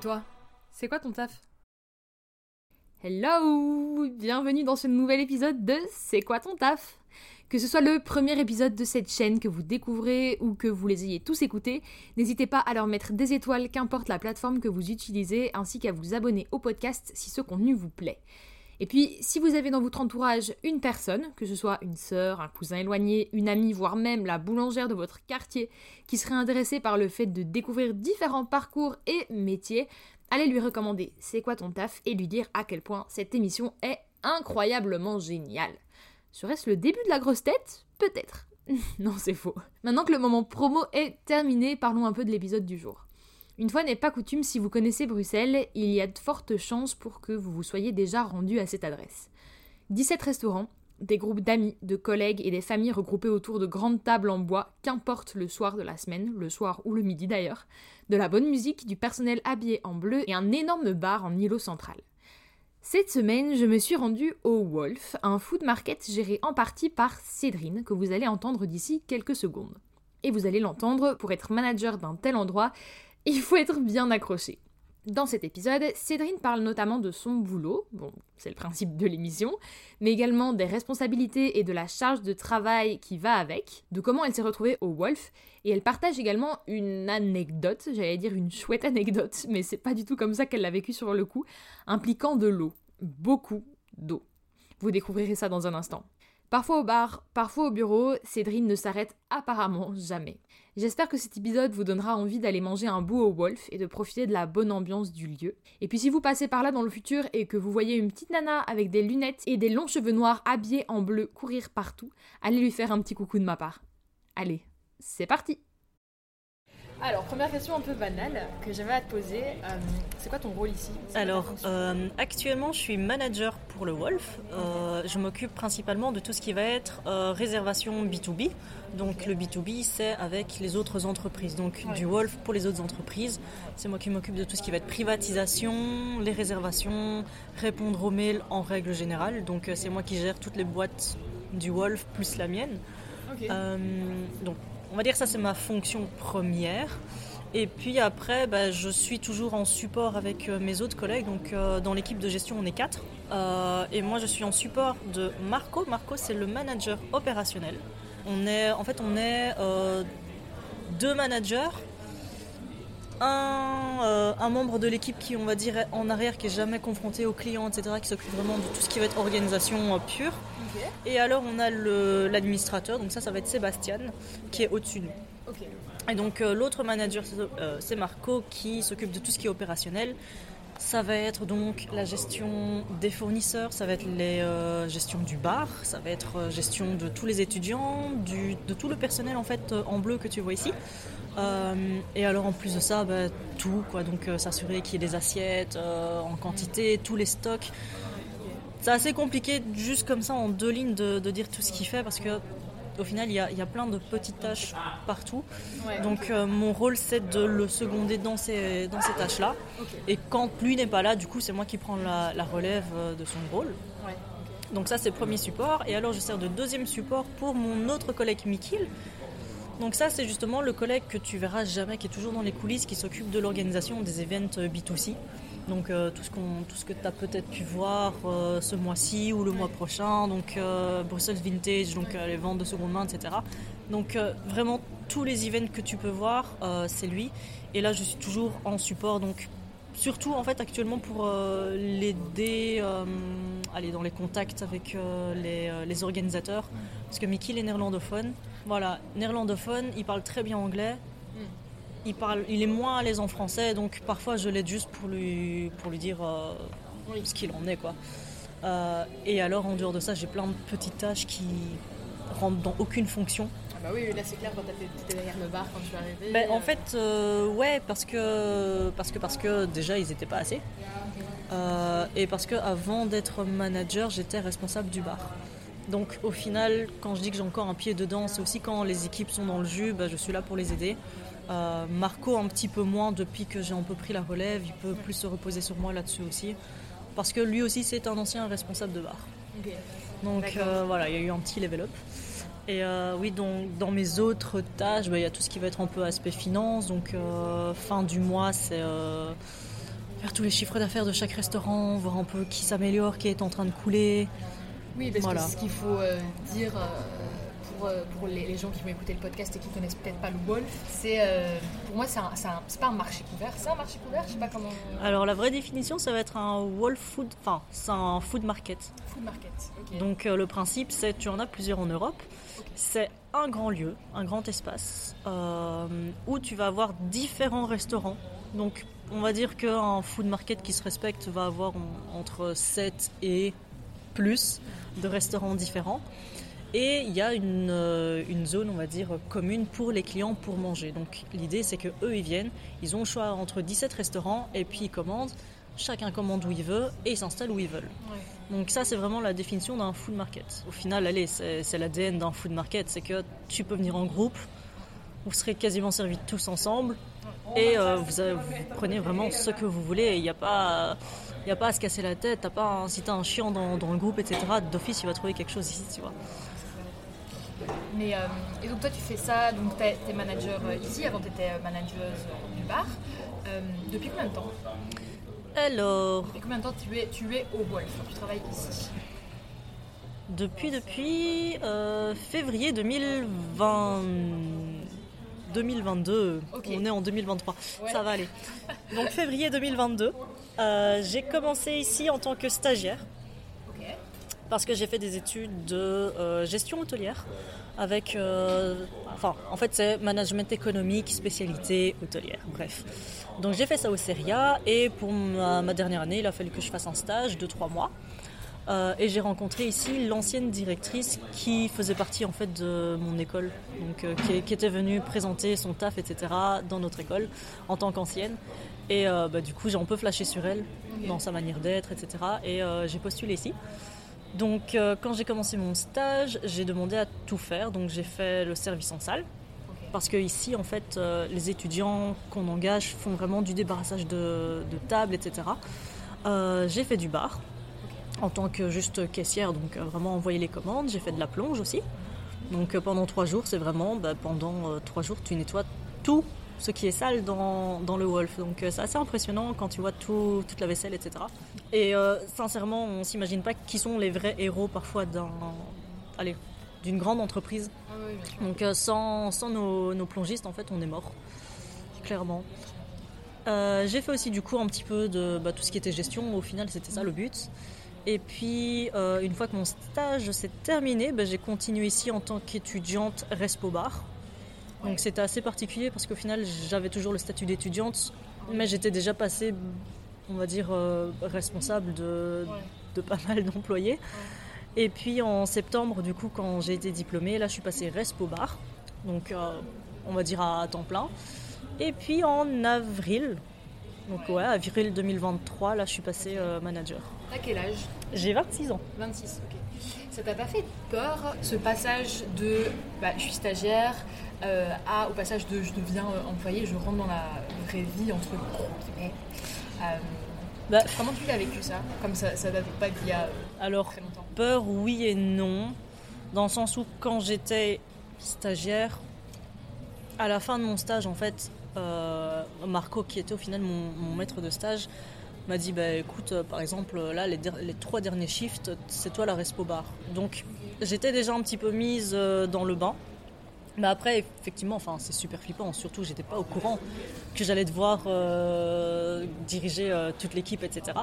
toi, c'est quoi ton taf? Hello! Bienvenue dans ce nouvel épisode de C'est quoi ton taf? Que ce soit le premier épisode de cette chaîne que vous découvrez ou que vous les ayez tous écoutés, n'hésitez pas à leur mettre des étoiles, qu'importe la plateforme que vous utilisez, ainsi qu'à vous abonner au podcast si ce contenu vous plaît. Et puis, si vous avez dans votre entourage une personne, que ce soit une sœur, un cousin éloigné, une amie, voire même la boulangère de votre quartier, qui serait intéressée par le fait de découvrir différents parcours et métiers, allez lui recommander C'est quoi ton taf et lui dire à quel point cette émission est incroyablement géniale. Serait-ce le début de la grosse tête? Peut-être. non, c'est faux. Maintenant que le moment promo est terminé, parlons un peu de l'épisode du jour. Une fois n'est pas coutume, si vous connaissez Bruxelles, il y a de fortes chances pour que vous vous soyez déjà rendu à cette adresse. 17 restaurants, des groupes d'amis, de collègues et des familles regroupées autour de grandes tables en bois, qu'importe le soir de la semaine, le soir ou le midi d'ailleurs, de la bonne musique, du personnel habillé en bleu et un énorme bar en îlot central. Cette semaine, je me suis rendue au Wolf, un food market géré en partie par Cédrine, que vous allez entendre d'ici quelques secondes. Et vous allez l'entendre, pour être manager d'un tel endroit, il faut être bien accroché. Dans cet épisode, Cédrine parle notamment de son boulot, bon, c'est le principe de l'émission, mais également des responsabilités et de la charge de travail qui va avec, de comment elle s'est retrouvée au Wolf, et elle partage également une anecdote, j'allais dire une chouette anecdote, mais c'est pas du tout comme ça qu'elle l'a vécu sur le coup, impliquant de l'eau, beaucoup d'eau. Vous découvrirez ça dans un instant. Parfois au bar, parfois au bureau, Cédrine ne s'arrête apparemment jamais. J'espère que cet épisode vous donnera envie d'aller manger un bout au Wolf et de profiter de la bonne ambiance du lieu. Et puis si vous passez par là dans le futur et que vous voyez une petite nana avec des lunettes et des longs cheveux noirs habillés en bleu courir partout, allez lui faire un petit coucou de ma part. Allez, c'est parti alors, première question un peu banale que j'avais à te poser. Euh, c'est quoi ton rôle ici? Alors, euh, actuellement, je suis manager pour le Wolf. Euh, je m'occupe principalement de tout ce qui va être réservation B2B. Donc, le B2B, c'est avec les autres entreprises. Donc, du Wolf pour les autres entreprises. C'est moi qui m'occupe de tout ce qui va être privatisation, les réservations, répondre aux mails en règle générale. Donc, c'est moi qui gère toutes les boîtes du Wolf plus la mienne. donc, on va dire que ça c'est ma fonction première. Et puis après, bah, je suis toujours en support avec euh, mes autres collègues. Donc euh, dans l'équipe de gestion, on est quatre. Euh, et moi, je suis en support de Marco. Marco, c'est le manager opérationnel. On est, en fait, on est deux managers, un, un, membre de l'équipe qui, on va dire, en arrière, qui est jamais confronté aux clients, etc., qui s'occupe vraiment de tout ce qui va être organisation pure. Et alors on a l'administrateur, donc ça ça va être Sébastien, qui est au-dessus de nous. Et donc euh, l'autre manager euh, c'est Marco qui s'occupe de tout ce qui est opérationnel. Ça va être donc la gestion des fournisseurs, ça va être la euh, gestion du bar, ça va être gestion de tous les étudiants, de tout le personnel en fait en bleu que tu vois ici. Et alors en plus de ça, bah, tout quoi, donc s'assurer qu'il y ait des assiettes en quantité, tous les stocks. C'est assez compliqué juste comme ça en deux lignes de, dire tout ce qu'il fait parce que au final il y, a, plein de petites tâches partout. Donc euh, mon rôle c'est de le seconder dans ces, dans ces tâches-là. Et quand lui n'est pas là, du coup c'est moi qui prends la, relève euh, de son rôle. Donc ça c'est le premier support. Et alors je sers de deuxième support pour mon autre collègue Mikil. Donc ça c'est justement le collègue que tu verras jamais, qui est toujours dans les coulisses, qui s'occupe de l'organisation des events B2C. Donc euh, tout, ce tout ce que tu as peut-être pu voir euh, ce mois-ci ou le mois prochain, donc euh, Brussels Vintage, donc les ventes de seconde main, etc. Donc vraiment tous les events que tu peux voir, c'est lui. Et là je suis toujours en support, donc surtout en fait actuellement pour l'aider aller dans les contacts avec les, les, organisateurs, parce que Mickey est néerlandophone. Voilà, néerlandophone, il parle très bien anglais il, parle, il est moins à l'aise en français, donc parfois je l'aide juste pour lui, pour lui dire euh, ce qu'il en est. Quoi. Euh, et alors en dehors de ça, j'ai plein de petites tâches qui rentrent dans aucune fonction. Ah bah oui, là c'est clair quand étais derrière le bar quand tu es arrivé. Ben, en fait, euh, ouais, parce que, parce que parce que déjà ils n'étaient pas assez. et parce que avant d'être manager, j'étais responsable du bar. Donc au final, quand je dis que j'ai encore un pied dedans, c'est aussi quand les équipes sont dans le jus, ben, je suis là pour les aider. Euh, Marco un petit peu moins depuis que j'ai un peu pris la relève, il peut plus se reposer sur moi là-dessus aussi. Parce que lui aussi c'est un ancien responsable de bar. Donc euh, voilà, il y a eu un petit level up. Et euh, oui, donc, dans mes autres tâches, bah, il y a tout ce qui va être un peu aspect finance. Donc fin du mois, c'est faire tous les chiffres d'affaires de chaque restaurant, voir un peu qui s'améliore, qui est en train de couler. Oui, parce que ce qu'il faut euh, dire euh, pour, euh, pour les, gens qui vont écouter le podcast et qui connaissent peut-être pas le Wolf, c'est pour moi c'est pas un marché couvert, c'est un marché couvert, je sais pas comment. Alors la vraie définition, ça va être un Wolf Food, enfin c'est un food market. Food market. Donc le principe, c'est tu en as plusieurs en Europe. C'est un grand lieu, un grand espace où tu vas avoir différents restaurants. Donc on va dire qu'un food market qui se respecte va avoir entre 7 et plus de restaurants différents. Et il y a euh, une, zone, on va dire, commune pour les clients pour manger. Donc l'idée, c'est que eux ils viennent, ils ont le choix entre 17 restaurants et puis ils commandent. Chacun commande où il veut et ils s'installent où ils veulent. Donc ça, c'est vraiment la définition d'un food market. Au final, allez, c'est l'ADN d'un food market, c'est que tu peux venir en groupe, vous serez quasiment servis tous ensemble et euh, vous, prenez vraiment ce que vous voulez. Il n'y a pas il n'y a pas à se casser la tête. As pas, si t'as un chiant dans, le groupe, etc., d'office, il va trouver quelque chose ici, tu vois. Mais, euh, et donc toi, tu fais ça, donc tu es, manager euh, ici, avant tu étais manageuse du bar. depuis combien de temps? Alors... Depuis combien de temps tu es, tu es au Wolf Tu travailles ici? Depuis, depuis février 2020. 2022. On est en 2023. Ça va aller. Donc février 2022, euh, j'ai commencé ici en tant que stagiaire. Parce que j'ai fait des études de euh, gestion hôtelière avec, euh, enfin, en fait, c'est management économique, spécialité hôtelière. Bref. Donc j'ai fait ça au CERIA et pour ma, ma, dernière année, il a fallu que je fasse un stage de trois mois. Euh, et j'ai rencontré ici l'ancienne directrice qui faisait partie en fait de mon école, donc euh, qui, était venue présenter son taf, etc. dans notre école en tant qu'ancienne. Et euh, bah, du coup, j'ai un peu flashé sur elle, dans sa manière d'être, etc. Et j'ai postulé ici. Donc, quand j'ai commencé mon stage, j'ai demandé à tout faire. Donc, j'ai fait le service en salle. Parce que ici, en fait, les étudiants qu'on engage font vraiment du débarrassage de, de tables, etc. j'ai fait du bar en tant que juste caissière, donc euh, vraiment envoyer les commandes. J'ai fait de la plonge aussi. Donc euh, pendant trois jours, c'est vraiment, bah, pendant euh, trois jours, tu nettoies tout ce qui est sale dans, dans le Wolf. Donc c'est assez impressionnant quand tu vois tout, toute la vaisselle, etc. Et sincèrement, on s'imagine pas qui sont les vrais héros parfois d'un, allez, d'une grande entreprise. Donc sans, sans nos, nos, plongistes, en fait, on est mort, clairement. j'ai fait aussi du coup un petit peu de bah, tout ce qui était gestion. Au final, c'était ça le but. Et puis, euh, une fois que mon stage s'est terminé, ben, j'ai continué ici en tant qu'étudiante Respo Bar. Donc c'était assez particulier parce qu'au final, j'avais toujours le statut d'étudiante, mais j'étais déjà passée, on va dire, euh, responsable de, de, pas mal d'employés. Et puis en septembre, du coup, quand j'ai été diplômée, là, je suis passée Respo Bar, donc euh, on va dire à temps plein. Et puis en avril, donc ouais, avril 2023, là, je suis passée manager. À quel âge J'ai 26 ans. 26, ok. Ça t'a pas fait peur, ce passage de bah, je suis stagiaire euh, à, au passage de je deviens euh, employé, je rentre dans la vraie vie, entre guillemets euh, bah, Comment tu l'as vécu ça? Comme ça, ça date pas d'il y a Alors, très longtemps. peur, oui et non. Dans le sens où, quand j'étais stagiaire, à la fin de mon stage, en fait, Marco, qui était au final mon maître de stage, m'a dit bah écoute euh, par exemple là les, les, trois derniers shifts c'est toi la respo bar. Donc j'étais déjà un petit peu mise euh, dans le bain. Mais après effectivement enfin c'est super flippant. Surtout j'étais pas au courant que j'allais devoir euh, diriger toute l'équipe etc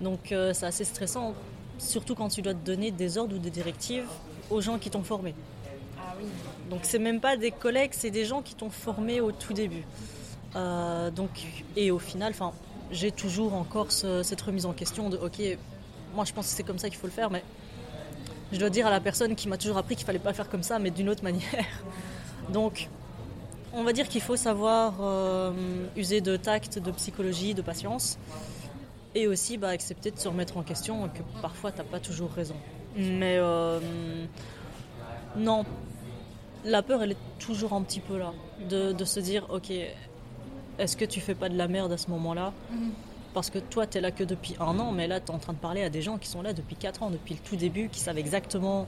donc c'est assez stressant. Surtout quand tu dois te donner des ordres ou des directives aux gens qui t'ont formé. Ah oui. donc c'est même pas des collègues c'est des gens qui t'ont formé au tout début. Donc et au final enfin j'ai toujours encore cette remise en question de ok, moi je pense que c'est comme ça qu'il faut le faire, mais je dois dire à la personne qui m'a toujours appris qu'il fallait pas faire comme ça, mais d'une autre manière. Donc, on va dire qu'il faut savoir euh, user de tact, de psychologie, de patience, et aussi bah, accepter de se remettre en question que parfois t'as pas toujours raison. Mais euh, non, la peur elle est toujours un petit peu là, de se dire ok, est-ce que tu fais pas de la merde à ce moment-là mhm. Parce que toi, tu es là que depuis un an, mais là, tu es en train de parler à des gens qui sont là depuis 4 ans, depuis le tout début, qui savent exactement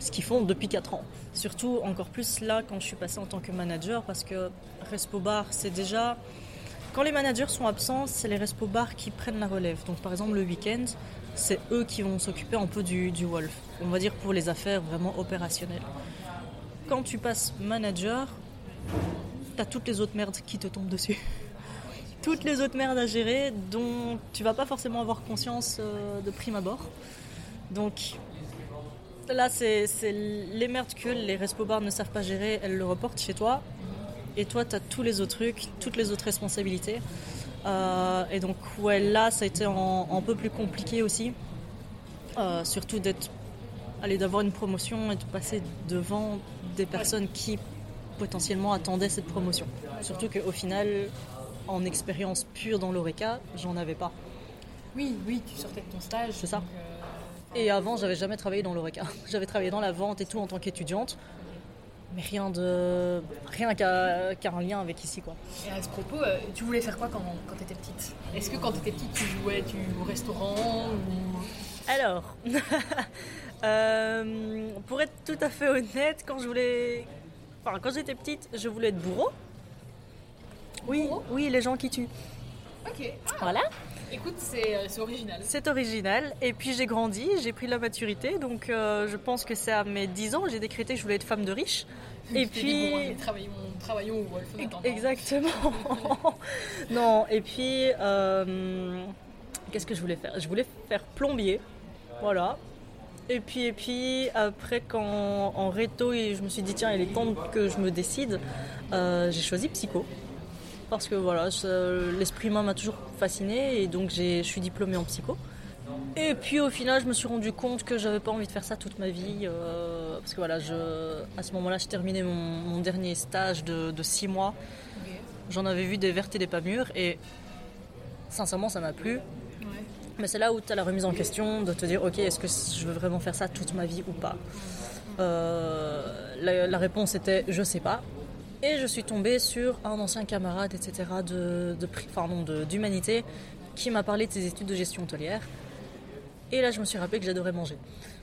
ce qu'ils font depuis 4 ans. Surtout, encore plus là, quand je suis passée en tant que manager, parce que Respo Bar, c'est déjà. Quand les managers sont absents, c'est les respo bars qui prennent la relève. Donc par exemple le week-end, c'est eux qui vont s'occuper un peu du, du Wolf. On va dire pour les affaires vraiment opérationnelles. Quand tu passes manager, t'as toutes les autres merdes qui te tombent dessus. toutes les autres merdes à gérer dont tu vas pas forcément avoir conscience euh, de prime abord. Donc là, c'est les merdes que les respo bars ne savent pas gérer, elles le reportent chez toi. Et toi, tu as tous les autres trucs, toutes les autres responsabilités. Euh, et donc, ouais, là, ça a été un, peu plus compliqué aussi. Euh, surtout d'être, d'avoir une promotion et de passer devant des personnes qui potentiellement attendaient cette promotion. Surtout qu'au final, en expérience pure dans l'ORECA, j'en avais pas. Oui, oui, tu sortais de ton stage. C'est ça. donc, euh, Et avant, j'avais jamais travaillé dans l'ORECA. J'avais travaillé dans la vente et tout en tant qu'étudiante. Mais rien de. rien qu'à qu'à un lien avec ici, quoi. Et à ce propos, euh, tu voulais faire quoi quand, quand tu étais petite? Est-ce que quand tu étais petite, tu jouais tu, au restaurant ou... Alors, euh, pour être tout à fait honnête, quand je voulais. Enfin, quand j'étais petite, je voulais être bourreau. Oui, Bourreau oui, les gens qui tuent. Ok. Voilà. Écoute, c'est euh, c'est original. C'est original. Et puis j'ai grandi, j'ai pris de la maturité. Donc euh, je pense que c'est à mes 10 ans, j'ai décrété que je voulais être femme de riche. Et puis. travaillons, au Wolf. Exactement. non, et puis, euh, qu'est-ce que je voulais faire? Je voulais faire plombier. Voilà. Et puis, et puis après, quand en réto, et je me suis dit, tiens, il est temps que je me décide, euh, j'ai choisi psycho. Parce que voilà, l'esprit humain m'a toujours fasciné et donc je suis diplômée en psycho. Et puis au final, je me suis rendu compte que j'avais pas envie de faire ça toute ma vie. euh, parce que voilà, je, à ce moment-là, je terminais mon, mon dernier stage de, de six mois. J'en avais vu des vertes et des pas mûres et sincèrement, ça m'a plu. Mais c'est là où tu as la remise en question de te dire, ok, est-ce que je veux vraiment faire ça toute ma vie ou pas Euh, la, réponse était, je sais pas. Et je suis tombée sur un ancien camarade, etc., de, de, de- d'humanité, qui m'a parlé de ses études de gestion hôtelière. Et là, je me suis rappelé que j'adorais manger.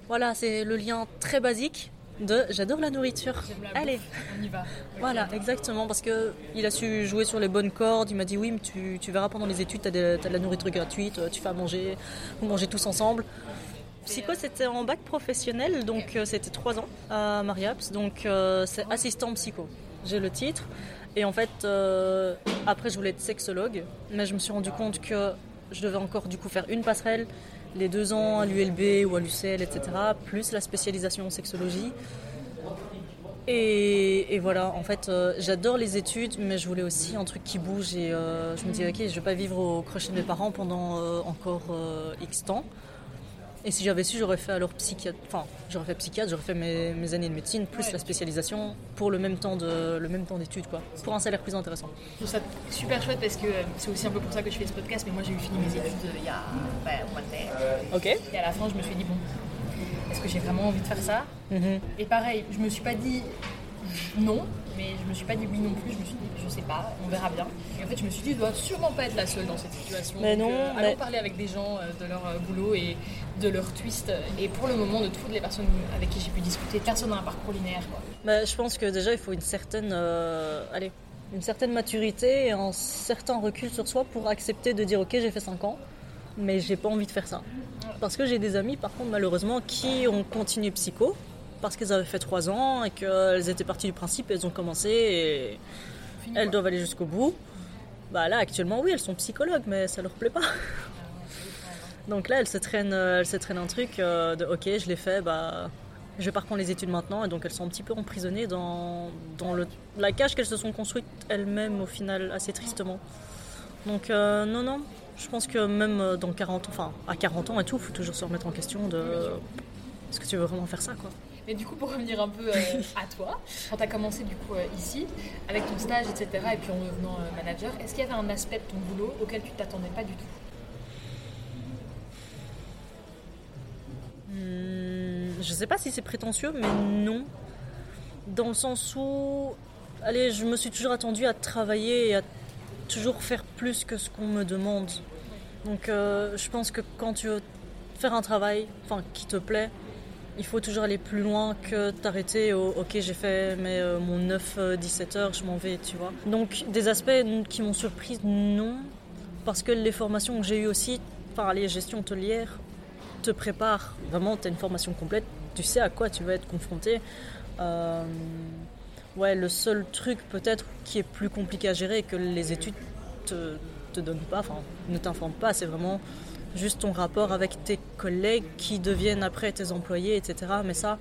Voilà, c'est le lien très basique de j'adore la nourriture. La Allez, on y va. voilà, exactement, parce que il a su jouer sur les bonnes cordes. Il m'a dit oui, mais tu, tu verras pendant les études, tu as, de la nourriture gratuite, tu fais à manger, vous mangez tous ensemble. Psycho, c'était en bac professionnel, donc euh, c'était trois ans à Mariaps, donc euh, c'est assistant psycho. J'ai le titre, et en fait, euh, après je voulais être sexologue, mais je me suis rendu compte que je devais encore du coup faire une passerelle, les deux ans à l'ULB ou à l'UCL, etc., plus la spécialisation en sexologie. Et, voilà, en fait, euh, j'adore les études, mais je voulais aussi un truc qui bouge. Et euh, je me dis, ok, je vais pas vivre au crochet de mes parents pendant euh, encore X temps. Et si j'avais su, j'aurais fait alors psychiatre. Enfin, j'aurais fait psychiatre, j'aurais fait mes, mes années de médecine plus Ouais. la spécialisation pour le même temps de le même temps d'études, quoi. Pour un salaire plus intéressant. Je trouve ça super chouette parce que euh, c'est aussi un peu pour ça que je fais ce podcast. Mais moi, j'ai eu fini mes études euh, il y a bah, au mois de mai. Ok. Et à la fin, je me suis dit, bon, est-ce que j'ai vraiment envie de faire ça? Mhm. Et pareil, je me suis pas dit non, mais je me suis pas dit oui non plus. Je me suis dit, je sais pas, on verra bien. Et en fait, je me suis dit, je dois sûrement pas être la seule dans cette situation. Mais non, euh, mais- allons parler avec des gens euh, de leur euh, boulot et de leur twist. Et pour le moment, de toutes les personnes avec qui j'ai pu discuter, personne n'a un parcours linéaire. Quoi. Bah, je pense que déjà, il faut une certaine, euh, allez, une certaine maturité et un certain recul sur soi pour accepter de dire, ok, j'ai fait 5 ans, mais j'ai pas envie de faire ça. Parce que j'ai des amis, par contre, malheureusement, qui ont continué psycho parce qu'elles avaient fait 3 ans et qu'elles étaient parties du principe, elles ont commencé et Fini, elles quoi. doivent aller jusqu'au bout. Bah là, actuellement, oui, elles sont psychologues, mais ça leur plaît pas. Donc là, elles se traînent, elles se traînent un truc euh, de ok, je l'ai fait, bah, je vais pas reprendre les études maintenant. Et donc elles sont un petit peu emprisonnées dans, dans le, la cage qu'elles se sont construites elles-mêmes au final, assez tristement. Donc euh, non, non, je pense que même euh, dans 40 ans, enfin à 40 ans et tout, faut toujours se remettre en question de est-ce que tu veux vraiment faire ça quoi? Mais du coup, pour revenir un peu euh, à toi, quand tu as commencé du coup euh, ici, avec ton stage, etc., et puis en devenant euh, manager, est-ce qu'il y avait un aspect de ton boulot auquel tu t'attendais pas du tout? Hmm, je sais pas si c'est prétentieux, mais non. Dans le sens où, allez, je me suis toujours attendue à travailler et à toujours faire plus que ce qu'on me demande. Donc, je pense que quand tu veux faire un travail, enfin, qui te plaît, il faut toujours aller plus loin que t'arrêter au ok j'ai fait euh, mon 9-17 heures, je m'en vais, tu vois. Donc des aspects qui m'ont surprise, non. Parce que les formations que j'ai eues aussi, par les gestions hôtelières, te préparent. Vraiment, tu as une formation complète, tu sais à quoi tu vas être confronté. Euh, ouais, le seul truc peut-être qui est plus compliqué à gérer que les études te, te donnent pas, enfin ne t'informent pas, c'est vraiment juste ton rapport avec tes collègues qui deviennent après tes employés, etc. Mais ça,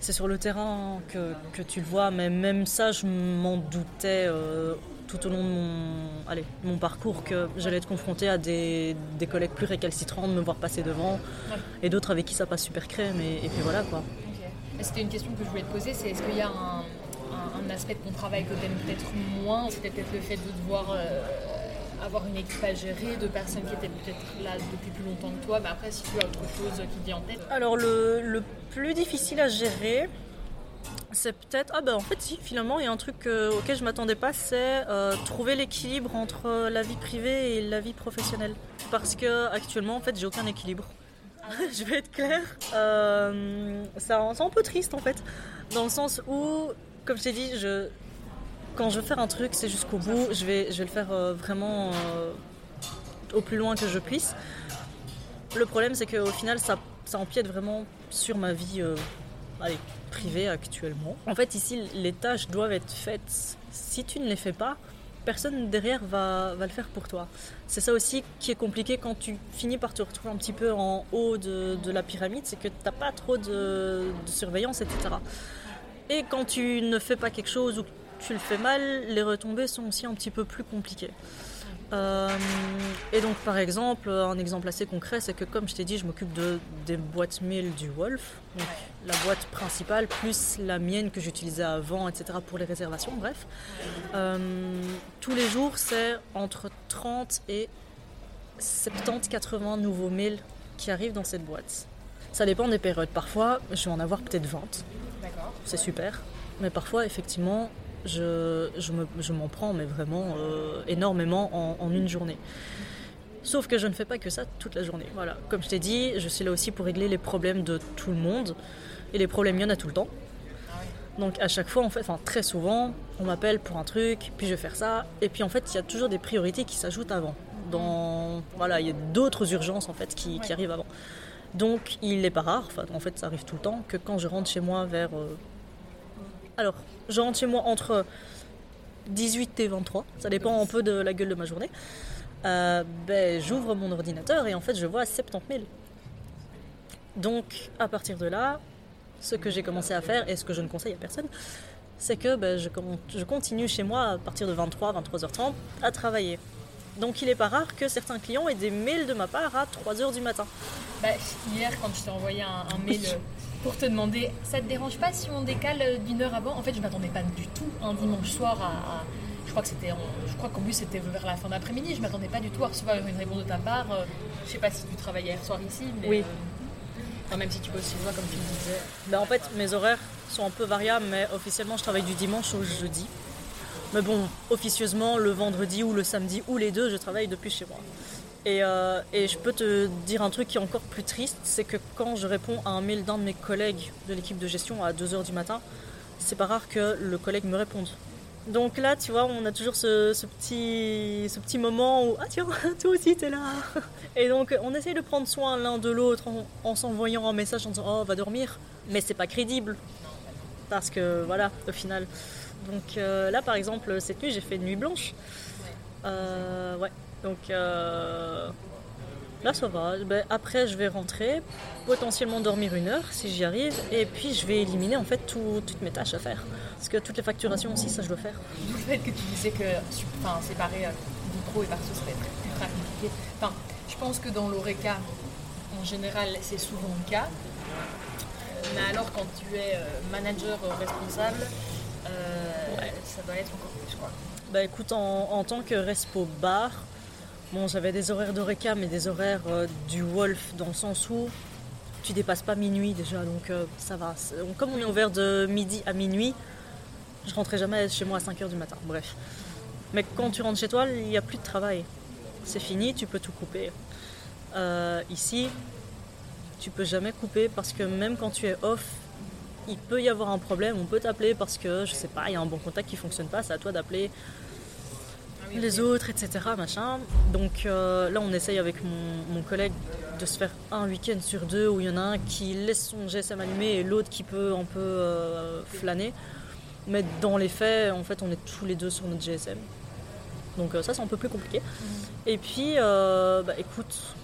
c'est sur le terrain que, que, tu le vois, mais même ça, je m'en doutais euh, tout au long de mon, allez, mon parcours que j'allais être confrontée à des, des, collègues plus récalcitrants, de me voir passer devant, et d'autres avec qui ça passe super crème, et, et puis voilà quoi. C'était une question que je voulais te poser, c'est est-ce qu'il y a un, un, un, aspect de ton travail que tu aimes peut-être moins C'était peut-être le fait de devoir euh, avoir une équipe à gérer, de personnes qui étaient peut-être là depuis plus longtemps que toi, mais après si tu as autre chose qui vient en tête. Alors le, le plus difficile à gérer, c'est peut-être ah ben en fait si finalement il y a un truc euh, auquel je m'attendais pas c'est euh, trouver l'équilibre entre la vie privée et la vie professionnelle. Parce que actuellement en fait j'ai aucun équilibre. Je vais être claire. Euh, c'est un, un, peu triste en fait. Dans le sens où comme je t'ai dit je quand je veux faire un truc c'est jusqu'au bout je vais je vais le faire euh, vraiment euh, au plus loin que je puisse le problème c'est qu'au final ça ça empiète vraiment sur ma vie allez, privée actuellement. En fait, ici, les tâches doivent être faites. Si tu ne les fais pas, personne derrière va, va le faire pour toi. C'est ça aussi qui est compliqué quand tu finis par te retrouver un petit peu en haut de, de la pyramide, c'est que tu n'as pas trop de, de, surveillance, etc. Et quand tu ne fais pas quelque chose ou tu le fais mal, les retombées sont aussi un petit peu plus compliquées. Euh, et donc par exemple, un exemple assez concret, c'est que comme je t'ai dit, je m'occupe de, des boîtes mail du Wolf, donc la boîte principale plus la mienne que j'utilisais avant, etc. pour les réservations, bref. Euh, tous les jours, c'est entre 30 et 70-80 nouveaux mails qui arrivent dans cette boîte. Ça dépend des périodes. Parfois, je vais en avoir peut-être 20. C'est super. Mais parfois, effectivement, je, je, me, je m'en prends mais vraiment euh, énormément en, en, une journée. Sauf que je ne fais pas que ça toute la journée. Voilà. Comme je t'ai dit, je suis là aussi pour régler les problèmes de tout le monde. Et les problèmes, il y en a tout le temps. Donc à chaque fois, en fait, enfin très souvent, on m'appelle pour un truc, puis je vais faire ça. Et puis en fait, il y a toujours des priorités qui s'ajoutent avant. Dans, voilà, il y a d'autres urgences en fait qui, qui arrivent avant. Donc il n'est pas rare, en fait ça arrive tout le temps, que quand je rentre chez moi vers euh, alors, je rentre chez moi entre 18 et 23, ça dépend un peu de la gueule de ma journée. Euh, ben, J'ouvre mon ordinateur et en fait je vois 70 000. Donc à partir de là, ce que j'ai commencé à faire et ce que je ne conseille à personne, c'est que ben, je, je, continue chez moi à partir de 23, 23h30 à travailler. Donc il n'est pas rare que certains clients aient des mails de ma part à 3h du matin. Bah, hier quand je t'ai envoyé un, un mail pour te demander ça te dérange pas si on décale d'une heure avant? En fait, je m'attendais pas du tout un dimanche soir à. à je crois que c'était, je crois qu'en plus c'était vers la fin d'après-midi. Je m'attendais pas du tout à recevoir une réponse de ta part. Je sais pas si tu travaillais hier soir ici, mais oui. Euh, enfin, même si tu bosses chez toi comme tu me disais. Ben, en fait, mes horaires sont un peu variables, mais officiellement, je travaille du dimanche au jeudi. Mais bon, officieusement, le vendredi ou le samedi ou les deux, je travaille depuis chez moi. Et, euh, et, je peux te dire un truc qui est encore plus triste, c'est que quand je réponds à un mail d'un de mes collègues de l'équipe de gestion à 2h du matin, c'est pas rare que le collègue me réponde. Donc là, tu vois, on a toujours ce, petit, moment où Ah tiens, toi aussi t'es là Et donc on essaye de prendre soin l'un de l'autre en, en s'envoyant un message en disant Oh, va dormir. Mais c'est pas crédible. Parce que voilà, au final. Donc euh, là, par exemple, cette nuit, j'ai fait une nuit blanche. Euh, ouais. Donc euh, là, ça va. Ben, après, je vais rentrer, potentiellement dormir une heure si j'y arrive, et puis je vais éliminer en fait tout, toutes mes tâches à faire. Parce que toutes les facturations aussi, ça je dois faire. Le fait que tu disais que enfin, séparer vie pro et perso serait très compliqué. Enfin, je pense que dans l'ORECA, en général, c'est souvent le cas. Mais alors, quand tu es manager responsable, euh, ouais. ça doit être encore plus quoi. Bah écoute, en, en tant que respo bar, bon, j'avais des horaires d'Oreca, mais des horaires euh, du Wolf, dans le sens où tu dépasses pas minuit déjà, donc euh, ça va. Comme on est ouvert de midi à minuit, je rentrais jamais chez moi à 5h du matin, bref. Mais quand tu rentres chez toi, il n'y a plus de travail. C'est fini, tu peux tout couper. Euh, ici, tu peux jamais couper parce que même quand tu es off, il peut y avoir un problème. On peut t'appeler parce que, je sais pas, il y a un bon contact qui fonctionne pas. C'est à toi d'appeler les autres, etc. Machin. Donc euh, là, on essaye avec mon, mon collègue de se faire un week-end sur deux où il y en a un qui laisse son GSM allumé et l'autre qui peut un peu euh, flâner. Mais dans les faits, en fait, on est tous les deux sur notre GSM. Donc euh, ça, c'est un peu plus compliqué. Et puis, bah, écoute,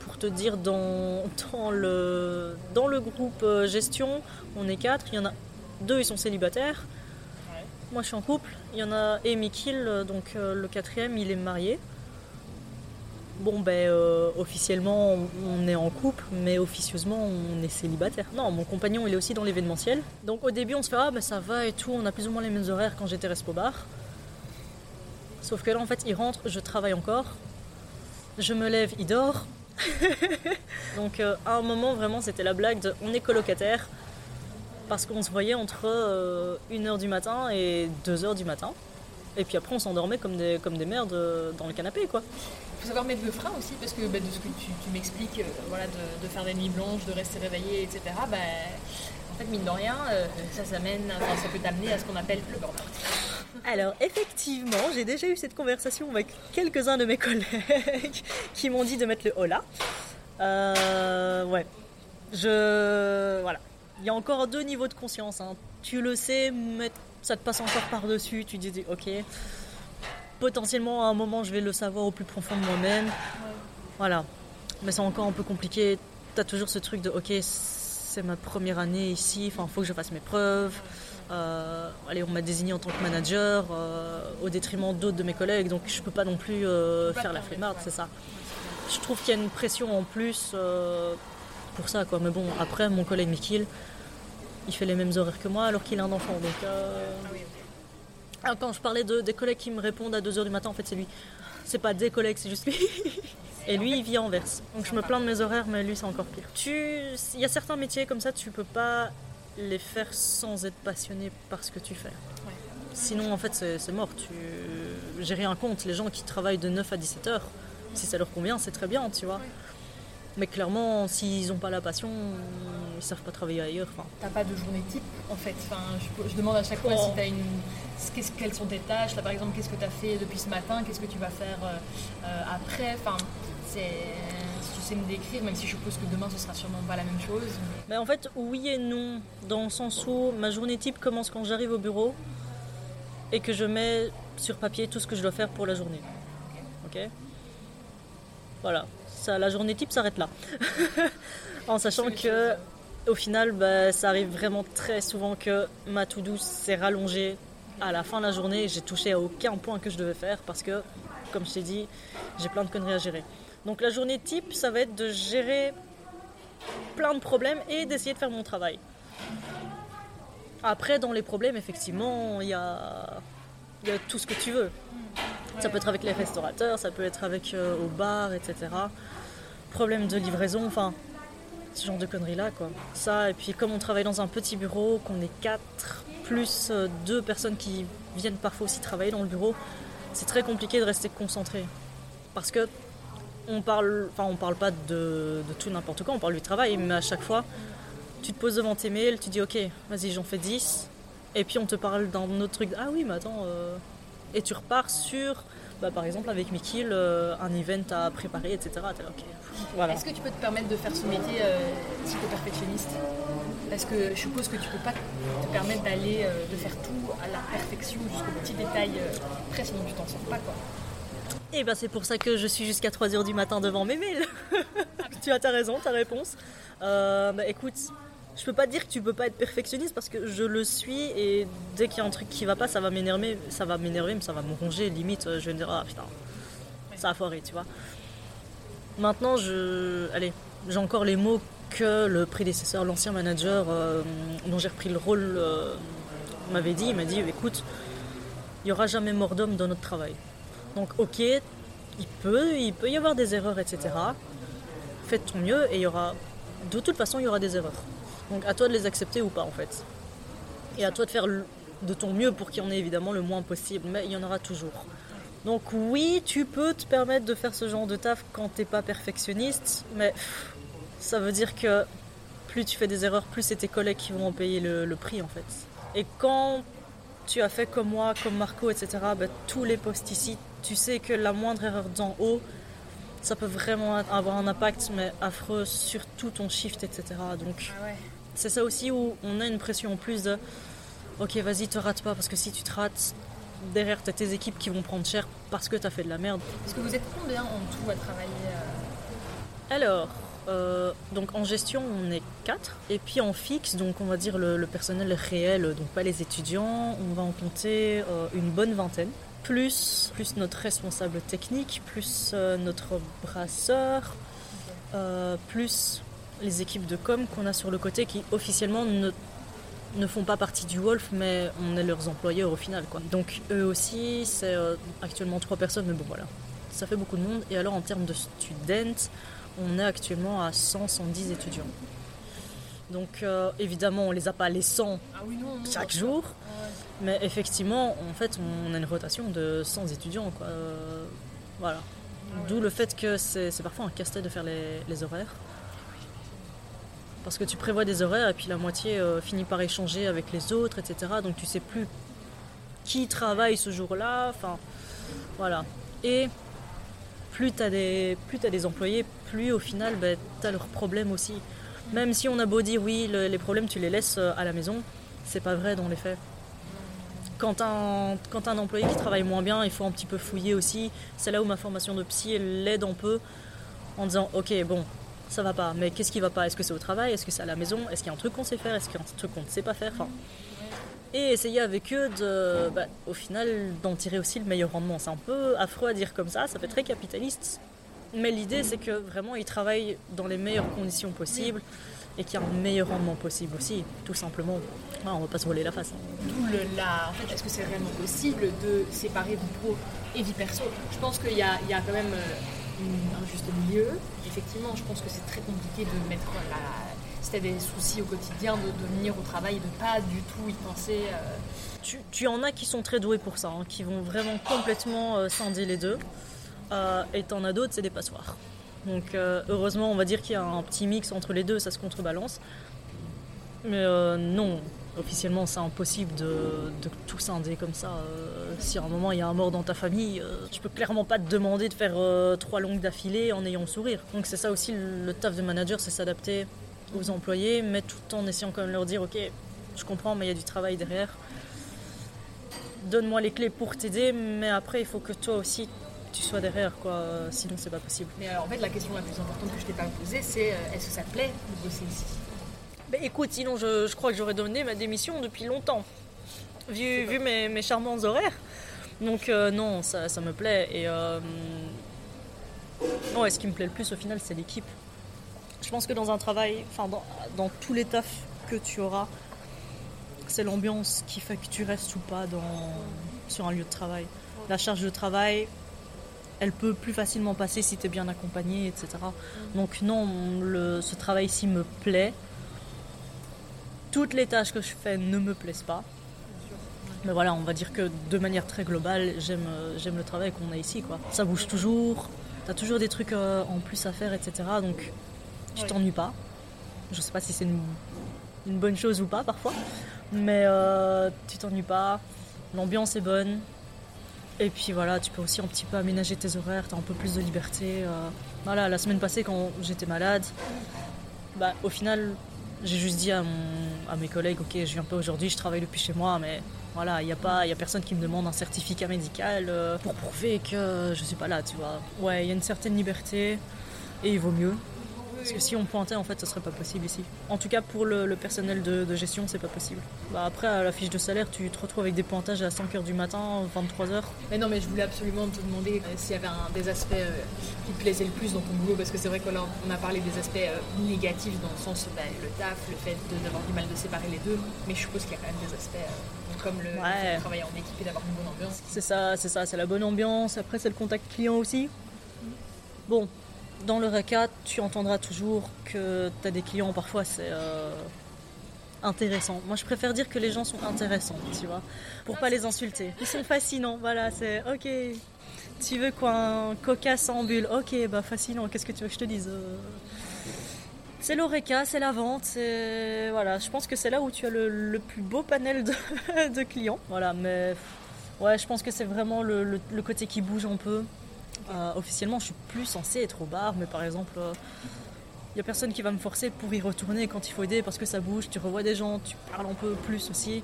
pour te dire, dans, dans, le, dans le groupe gestion, on est quatre. Il y en a deux, ils sont célibataires. Moi, je suis en couple. Il y en a et Mikil, euh, donc euh, le quatrième, il est marié. Bon, ben, euh, officiellement, on- est en couple, mais officieusement, on est célibataire. Non, mon compagnon, il est aussi dans l'événementiel. Donc, au début, on se fait, ah, ben, ça va et tout, on a plus ou moins les mêmes horaires quand j'étais respo bar. Sauf que là, en fait, il rentre, je travaille encore. Je me lève, il dort. Donc, à un moment, vraiment, c'était la blague de on est colocataire. Parce qu'on se voyait entre 1h du matin et 2h du matin. Et puis après, on s'endormait comme des, comme des merdes euh, dans le canapé, quoi. Il faut savoir mettre le frein aussi, parce que bah, de ce que tu, tu m'expliques, euh, voilà, de, de faire des nuits blanches, de rester réveillé, etc., bah, en fait, mine de rien, euh, ça, ça, mène, enfin, ça peut t'amener à ce qu'on appelle le burn-out. Alors effectivement, j'ai déjà eu cette conversation avec quelques-uns de mes collègues qui m'ont dit de mettre le hola. Euh, ouais, je voilà. Il y a encore deux niveaux de conscience. hein. Tu le sais, mais ça te passe encore par-dessus. Tu te dis ok. Potentiellement à un moment, je vais le savoir au plus profond de moi-même. Voilà. Mais c'est encore un peu compliqué. T'as toujours ce truc de ok, c'est ma première année ici. Enfin, faut que je fasse mes preuves. Euh, allez, on m'a désigné en tant que manager euh, au détriment d'autres de mes collègues, donc je peux pas non plus euh, faire la flemmarde, c'est ça. Je trouve qu'il y a une pression en plus pour ça, quoi. Mais bon, après, mon collègue Mikil, il fait les mêmes horaires que moi alors qu'il a un enfant, donc. euh, ah, quand je parlais de, des collègues qui me répondent à 2h du matin, en fait, c'est lui. C'est pas des collègues, c'est juste lui. Et lui, il vit à Anvers. Donc je me plains de mes horaires, mais lui, c'est encore pire. Tu... Il y a certains métiers comme ça, tu peux pas les faire sans être passionné par ce que tu fais. Sinon, en fait, c'est mort. Tu... J'ai rien contre. Les gens qui travaillent de 9 à 17 heures, si ça leur convient, c'est très bien, tu vois. Mais clairement, s'ils n'ont pas la passion, ils savent pas travailler ailleurs. Enfin, T'as pas de journée type, en fait. Enfin, je, je demande à chaque fois Oh. si t'as une... qu'est-ce- quelles sont tes tâches. Là, par exemple, qu'est-ce que tu as fait depuis ce matin Qu'est-ce que tu vas faire euh, euh, après Enfin. Si tu sais me décrire, même si je suppose que demain, ce sera sûrement pas la même chose. mais- Mais en fait, oui et non, dans le sens où ma journée type commence quand j'arrive au bureau et que je mets sur papier tout ce que je dois faire pour la journée. Ok? Voilà, ça, la journée type s'arrête là. en sachant que, au final, bah, ça arrive vraiment très souvent que ma to-do s'est rallongée à la fin de la journée et j'ai touché à aucun point que je devais faire parce que, comme je t'ai dit, j'ai plein de conneries à gérer. Donc la journée type, ça va être de gérer plein de problèmes et d'essayer de faire mon travail. Après, dans les problèmes, effectivement, il y a, il y a tout ce que tu veux. Ça peut être avec les restaurateurs, ça peut être avec euh, au bar, etc. Problème de livraison, enfin, ce genre de conneries-là, quoi. Ça, et puis comme on travaille dans un petit bureau, qu'on est quatre, plus euh, deux personnes qui viennent parfois aussi travailler dans le bureau, c'est très compliqué de rester concentré. Parce que on parle, enfin on parle pas de, tout n'importe quoi, on parle du travail, mais à chaque fois, tu te poses devant tes mails, tu dis ok, vas-y j'en fais 10, et puis on te parle d'un autre truc, ah oui mais attends, euh, et tu repars sur, bah, par exemple avec Mikil, euh, un event à préparer, etc. Voilà. Est-ce que tu peux te permettre de faire ce métier euh, si tu es perfectionniste Parce que je suppose que tu peux pas te permettre d'aller, euh, de faire tout à la perfection jusqu'au petit détail euh, près, sinon tu t'en sors pas quoi. Et ben c'est pour ça que je suis jusqu'à 3h du matin devant mes mails. tu as ta raison, ta réponse. Euh, bah, écoute, je peux pas dire que tu peux pas être perfectionniste parce que je le suis et dès qu'il y a un truc qui va pas, ça va m'énerver, ça va m'énerver, mais ça va me ronger. Limite, euh, je vais me dire ah putain, ça a foiré, tu vois. Maintenant, je, allez, j'ai encore les mots que le prédécesseur, l'ancien manager euh, dont j'ai repris le rôle euh, m'avait dit. Il m'a dit écoute, il y aura jamais mort d'homme dans notre travail. Donc ok, il peut, il peut y avoir des erreurs, etc. Fais de ton mieux et il y aura, de toute façon, il y aura des erreurs. Donc à toi de les accepter ou pas en fait. Et à toi de faire de ton mieux pour qu'il y en ait évidemment le moins possible, mais il y en aura toujours. Donc oui, tu peux te permettre de faire ce genre de taf quand t'es pas perfectionniste, mais ça veut dire que plus tu fais des erreurs, plus c'est tes collègues qui vont en payer le, prix en fait. Et quand tu as fait comme moi, comme Marco, etc., ben, tous les postes ici, tu sais que la moindre erreur d'en haut, ça peut vraiment avoir un impact mais affreux sur tout ton shift, etc. Donc Ah. C'est ça aussi où on a une pression en plus de ok vas-y te rate pas parce que si tu te rates derrière t'as tes équipes qui vont prendre cher parce que t'as fait de la merde. Est-ce que vous êtes combien en tout à travailler euh, Alors euh, donc en gestion on est 4 et puis en fixe donc on va dire le, le personnel réel donc pas les étudiants on va en compter euh, une bonne vingtaine. Plus plus notre responsable technique plus notre brasseur plus les équipes de com qu'on a sur le côté qui officiellement ne, ne font pas partie du Wolf, mais on est leurs employeurs au final. Quoi. Donc eux aussi, c'est euh, actuellement trois personnes, mais bon voilà, ça fait beaucoup de monde. Et alors en termes de students, on est actuellement à 100-110 étudiants. Donc euh, évidemment, on les a pas les 100 Ah oui, non, non, chaque jour, Ouais. mais effectivement, en fait, on a une rotation de 100 étudiants. Quoi. Euh, voilà. Ah ouais. D'où le fait que c'est c'est parfois un casse-tête de faire les, les horaires. Parce que tu prévois des horaires et puis la moitié euh, finit par échanger avec les autres, etc. Donc tu sais plus qui travaille ce jour-là. Enfin, voilà. Et plus tu as, des, employés, plus au final, ben, tu as leurs problèmes aussi. Même si on a beau dire oui, le- les problèmes tu les laisses euh, à la maison, c'est pas vrai dans les faits. Quand un, quand un employé qui travaille moins bien, il faut un petit peu fouiller aussi. C'est là où ma formation de psy l'aide un peu en disant ok bon ça va pas, mais qu'est-ce qui va pas? Est-ce que c'est au travail? Est-ce que c'est à la maison? Est-ce qu'il y a un truc qu'on sait faire? Est-ce qu'il y a un truc qu'on ne sait pas faire? Et essayer avec eux bah, au final d'en tirer aussi le meilleur rendement. C'est un peu affreux à dire comme ça, ça fait très capitaliste. Mais l'idée c'est que vraiment ils travaillent dans les meilleures conditions possibles et qu'il y a un meilleur rendement possible aussi, tout simplement. Ouais, on va pas se voler la face. hein. D'où là. En fait, est-ce que c'est vraiment possible de séparer vie pro et vie perso? Je pense qu'il y y a quand même euh, un juste milieu. Effectivement, je pense que c'est très compliqué de mettre la. Si t'as des soucis au quotidien, de, de venir au travail, et de pas du tout y penser. euh, Tu, tu en as qui sont très doués pour ça, hein, qui vont vraiment complètement euh, scinder les deux. Euh, et t'en as d'autres, c'est des passoires. Donc euh, heureusement, on va dire qu'il y a un petit mix entre les deux, ça se contrebalance. Mais euh, non, officiellement, c'est impossible de, tout scinder comme ça. Euh, si à un moment il y a un mort dans ta famille, euh, tu peux clairement pas te demander de faire euh, trois longues d'affilée en ayant le sourire. Donc c'est ça aussi le, taf de manager, c'est s'adapter aux employés, mais tout en essayant quand même leur dire, ok, je comprends, mais il y a du travail derrière. Donne-moi les clés pour t'aider, mais après il faut que toi aussi tu sois derrière, quoi. Sinon c'est pas possible. Mais alors, en fait, la question la plus importante que je t'ai pas posée, c'est est-ce que ça te plaît de bosser ici? Ben écoute, sinon je, je crois que j'aurais donné ma démission depuis longtemps, vu, vu mes, mes charmants horaires. Donc euh, non, ça, ça me plaît. Et euh, ce qui me plaît le plus au final, c'est l'équipe. Je pense que dans un travail, enfin dans, dans tous les tafs que tu auras, c'est l'ambiance qui fait que tu restes ou pas dans, sur un lieu de travail. La charge de travail, elle peut plus facilement passer si tu es bien accompagné, etc. Donc non, le- ce travail ici me plaît. Toutes les tâches que je fais ne me plaisent pas. Mais voilà, on va dire que de manière très globale, j'aime euh, j'aime le travail qu'on a ici. Quoi. Ça bouge toujours, t'as toujours des trucs euh, en plus à faire, etc. Donc tu t'ennuies pas. Je sais pas si c'est une, une bonne chose ou pas parfois, mais euh, tu t'ennuies pas. L'ambiance est bonne. Et puis voilà, tu peux aussi un petit peu aménager tes horaires, t'as un peu plus de liberté. euh. Voilà, la semaine passée quand j'étais malade, bah, au final, j'ai juste dit à, mes collègues, ok, je viens pas aujourd'hui, je travaille depuis chez moi, mais voilà, il n'y a, a personne qui me demande un certificat médical euh, pour prouver que je suis pas là, tu vois. Ouais, il y a une certaine liberté et il vaut mieux. Parce que si on pointait, en fait, ce serait pas possible ici. En tout cas, pour le, le personnel de, de gestion, c'est pas possible. Bah, après, à la fiche de salaire, tu te retrouves avec des pointages à 5h du matin, 23h. Mais non, mais je voulais absolument te demander euh, s'il y avait un- des aspects euh, qui te plaisaient le plus dans ton boulot, parce que c'est vrai qu'on a, on a parlé des aspects euh, négatifs dans le sens bah, le taf, le fait d'avoir du mal de séparer les deux, mais je suppose qu'il y a quand même des aspects comme le, le Ouais. travailler en équipe et d'avoir une bonne ambiance. C'est ça, c'est ça, c'est la bonne ambiance. Après, c'est le contact client aussi. Bon, dans le RECA, tu entendras toujours que tu as des clients, parfois c'est euh, intéressant. Moi, je préfère dire que les gens sont intéressants, tu vois, pour pas les insulter. Ils sont fascinants, voilà, c'est ok. Tu veux quoi, un coca sans bulle Ok, bah fascinant, qu'est-ce que tu veux que je te dise Euh, C'est l'oreca, c'est la vente, c'est voilà. Je pense que c'est là où tu as le, plus beau panel de, clients. Voilà, mais ouais, je pense que c'est vraiment le côté qui bouge un peu. Euh, officiellement, je suis plus censée être au bar, mais par exemple, il n'y a personne qui va me forcer pour y retourner quand il faut aider parce que ça bouge, tu revois des gens, tu parles un peu plus aussi.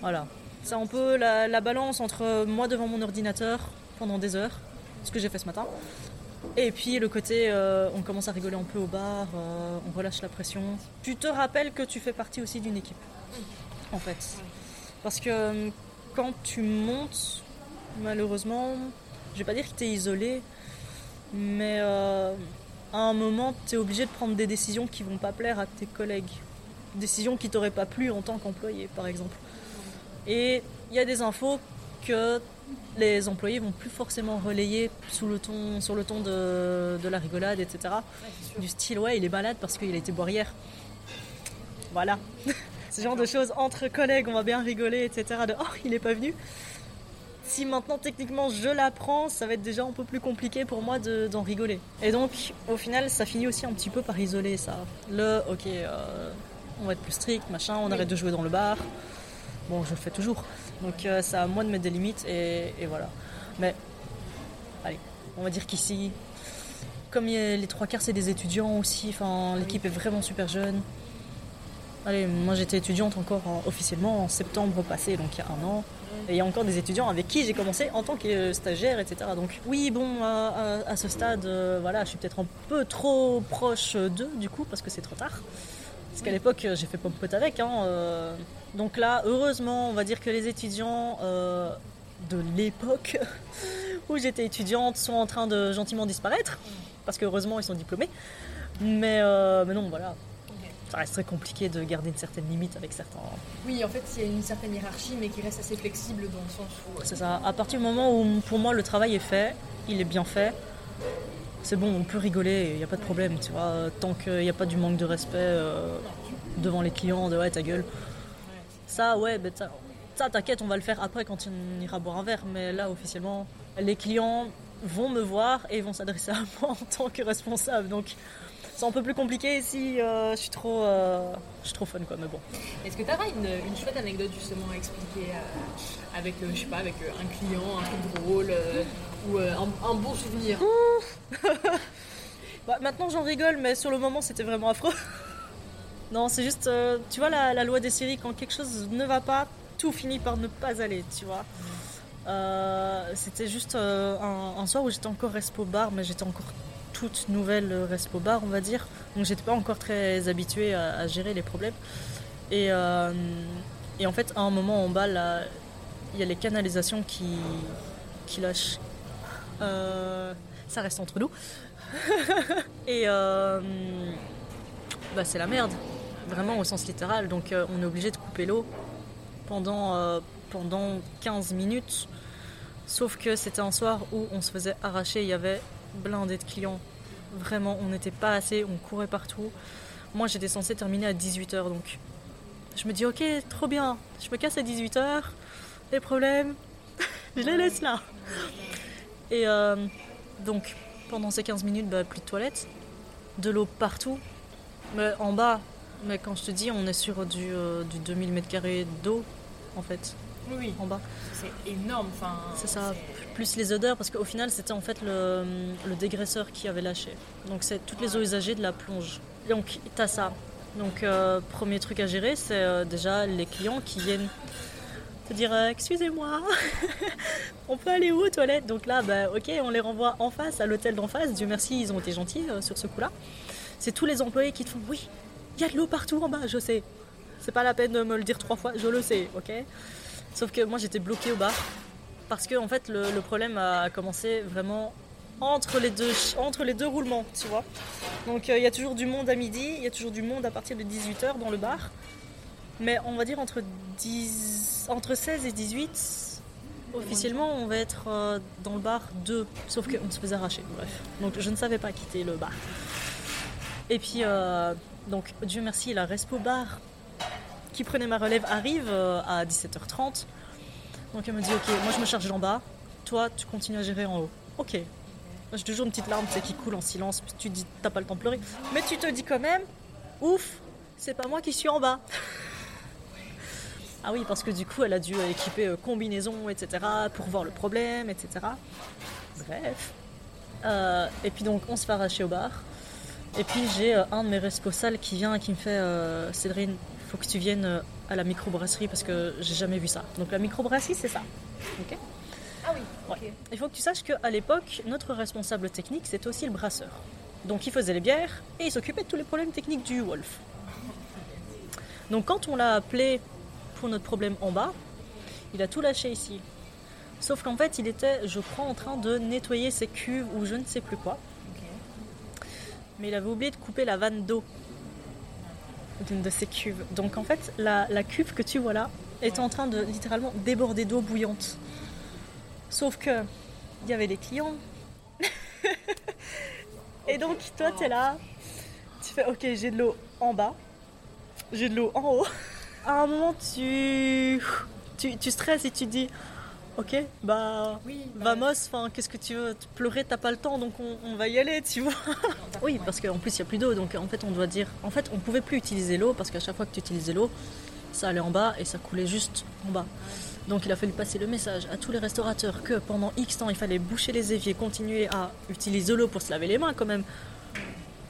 Voilà. C'est un peu la, la balance entre moi devant mon ordinateur pendant des heures, ce que j'ai fait ce matin, et puis le côté euh, on commence à rigoler un peu au bar, euh, on relâche la pression. Tu te rappelles que tu fais partie aussi d'une équipe, en fait. Parce que euh, quand tu montes, malheureusement, je vais pas dire que tu es isolé, mais euh, à un moment, tu es obligé de prendre des décisions qui vont pas plaire à tes collègues. Décisions qui t'auraient pas plu en tant qu'employé, par exemple. Et il y a des infos que les employés vont plus forcément relayer sous le ton, sur le ton de, de la rigolade, etc. Du style, ouais, il est malade parce qu'il a été boire hier. Voilà. Ce genre de choses entre collègues, on va bien rigoler, etc. De, oh, il est pas venu. Si maintenant techniquement je l'apprends, ça va être déjà un peu plus compliqué pour moi de- d'en rigoler. Et donc au final ça finit aussi un petit peu par isoler ça. Le ok, euh, on va être plus strict, machin, on arrête de jouer dans le bar. Bon, je le fais toujours. Donc euh, c'est à moi de mettre des limites et, et voilà. Mais allez, on va dire qu'ici, comme a- les trois quarts c'est des étudiants aussi, enfin l'équipe est vraiment super jeune. Allez, moi j'étais étudiante encore en- officiellement en septembre passé, donc il y a un an. Et il y a encore des étudiants avec qui j'ai commencé en tant que stagiaire, etc. Donc oui, bon, à, à- à ce stade, euh, voilà, je suis peut-être un peu trop proche d'eux, du coup, parce que c'est trop tard. Parce qu'à l'époque, euh, j'ai fait pote avec. hein, euh. Donc là, heureusement, on va dire que les étudiants euh, de l'époque où j'étais étudiante sont en train de gentiment disparaître. Parce qu'heureusement, ils sont diplômés. Mais, mais non, voilà. Ça reste très compliqué de garder une certaine limite avec certains, Oui, en fait, il y a une certaine hiérarchie, mais qui reste assez flexible dans le sens où. C'est ça. À partir du moment où pour moi le travail est fait, il est bien fait, c'est bon, on peut rigoler, il n'y a pas de problème, tu vois. Tant qu'il n'y a pas du manque de respect euh, devant les clients, de ouais, ta gueule. Ça, ouais, ben, ça, ça, t'inquiète, on va le faire après quand on ira boire un verre. Mais là, officiellement, les clients vont me voir et vont s'adresser à moi en tant que responsable. Donc, c'est un peu plus compliqué si euh, je suis trop, euh, je suis trop fun, quoi. Mais bon. Est-ce que tu auras une, une chouette anecdote justement à expliquer euh, avec, je sais pas, avec un client, un truc drôle ou un, un bon souvenir? Bah, maintenant j'en rigole, mais sur le moment c'était vraiment affreux. non, c'est juste, tu vois, la, la loi des séries, quand quelque chose ne va pas, tout finit par ne pas aller, tu vois. Euh, c'était juste euh, un, un soir où j'étais encore respo bar, mais j'étais encore toute nouvelle euh, respo bar, on va dire. Donc j'étais pas encore très habituée à, gérer les problèmes. Et, euh, et en fait, à un moment en bas, il y a les canalisations qui, lâchent. Euh, ça reste entre nous. Et bah, c'est la merde, vraiment au sens littéral. Donc on est obligé de couper l'eau pendant, pendant 15 minutes. Sauf que c'était un soir où on se faisait arracher, il y avait blindé de clients. Vraiment, on n'était pas assez, on courait partout. Moi j'étais censée terminer à 18h donc je me dis ok, trop bien, je me casse à 18h, les problèmes, je les laisse là. Et euh, donc pendant ces 15 minutes, bah, plus de toilettes, de l'eau partout, mais en bas. Mais quand je te dis, on est sur du, euh, du 2000 m2 d'eau, en fait, Oui, en bas. c'est énorme. Enfin, C'est ça, plus les odeurs, parce qu'au final, c'était en fait le, le dégraisseur qui avait lâché. Donc, c'est toutes les eaux usagées de la plonge. Donc, t'as ça. Donc, euh, premier truc à gérer, c'est euh, déjà les clients qui viennent te dire euh, Excusez-moi, on peut aller où aux toilettes? Donc là, bah, ok, on les renvoie en face, à l'hôtel d'en face. Dieu merci, ils ont été gentils sur ce coup-là. C'est tous les employés qui te font Oui, il y a de l'eau partout en bas, je sais. C'est pas la peine de me le dire trois fois, je le sais, ok? Sauf que moi, j'étais bloquée au bar. Parce que en fait, le, problème a commencé vraiment entre les deux, entre les deux roulements, tu vois. Donc euh, il y a toujours du monde à midi, il y a toujours du monde à partir de 18h dans le bar. Mais on va dire entre, 10, entre 16 et 18, officiellement, on va être euh, dans le bar 2. Sauf qu'on se faisait arracher, bref. Donc je ne savais pas quitter le bar. Et puis, euh, donc Dieu merci, la Respo Bar qui prenait ma relève arrive euh, à 17h30. Donc elle me dit ok, moi je me charge d'en bas, toi tu continues à gérer en haut. Ok. J'ai toujours une petite larme qui coule en silence, puis tu dis t'as pas le temps de pleurer. Mais tu te dis quand même, ouf, c'est pas moi qui suis en bas. ah oui, parce que du coup, elle a dû équiper euh, combinaison, etc., pour voir le problème, etc. Bref. Euh, et puis donc, on se fait arracher au bar. Et puis j'ai euh, un de mes responsables qui vient et qui me fait Cédrine, faut que tu viennes euh, à la microbrasserie parce que j'ai jamais vu ça. Donc la microbrasserie, c'est ça. Ok? Ah oui, Ouais. Il faut que tu saches qu'à l'époque, notre responsable technique, c'était aussi le brasseur. Donc il faisait les bières et il s'occupait de tous les problèmes techniques du Wolf. Donc quand on l'a appelé pour notre problème en bas, il a tout lâché ici. Sauf qu'en fait, il était, je crois, en train de nettoyer ses cuves ou je ne sais plus quoi. Mais il avait oublié de couper la vanne d'eau d'une de ses cuves. Donc en fait, la, la cuve que tu vois là est en train de littéralement déborder d'eau bouillante. Sauf que il y avait les clients. Et donc toi t'es là, tu fais ok j'ai de l'eau en bas, j'ai de l'eau en haut. À un moment tu, tu, tu stresses et tu dis ok bah Oui, bah, vamos, enfin qu'est-ce que tu veux? Pleurer t'as pas le temps donc on, on va y aller tu vois. Oui parce qu'en plus il n'y a plus d'eau donc en fait on doit dire en fait on pouvait plus utiliser l'eau parce qu'à chaque fois que tu utilisais l'eau ça allait en bas et ça coulait juste en bas. Donc il a fallu passer le message à tous les restaurateurs que pendant X temps il fallait boucher les éviers, continuer à utiliser l'eau pour se laver les mains quand même.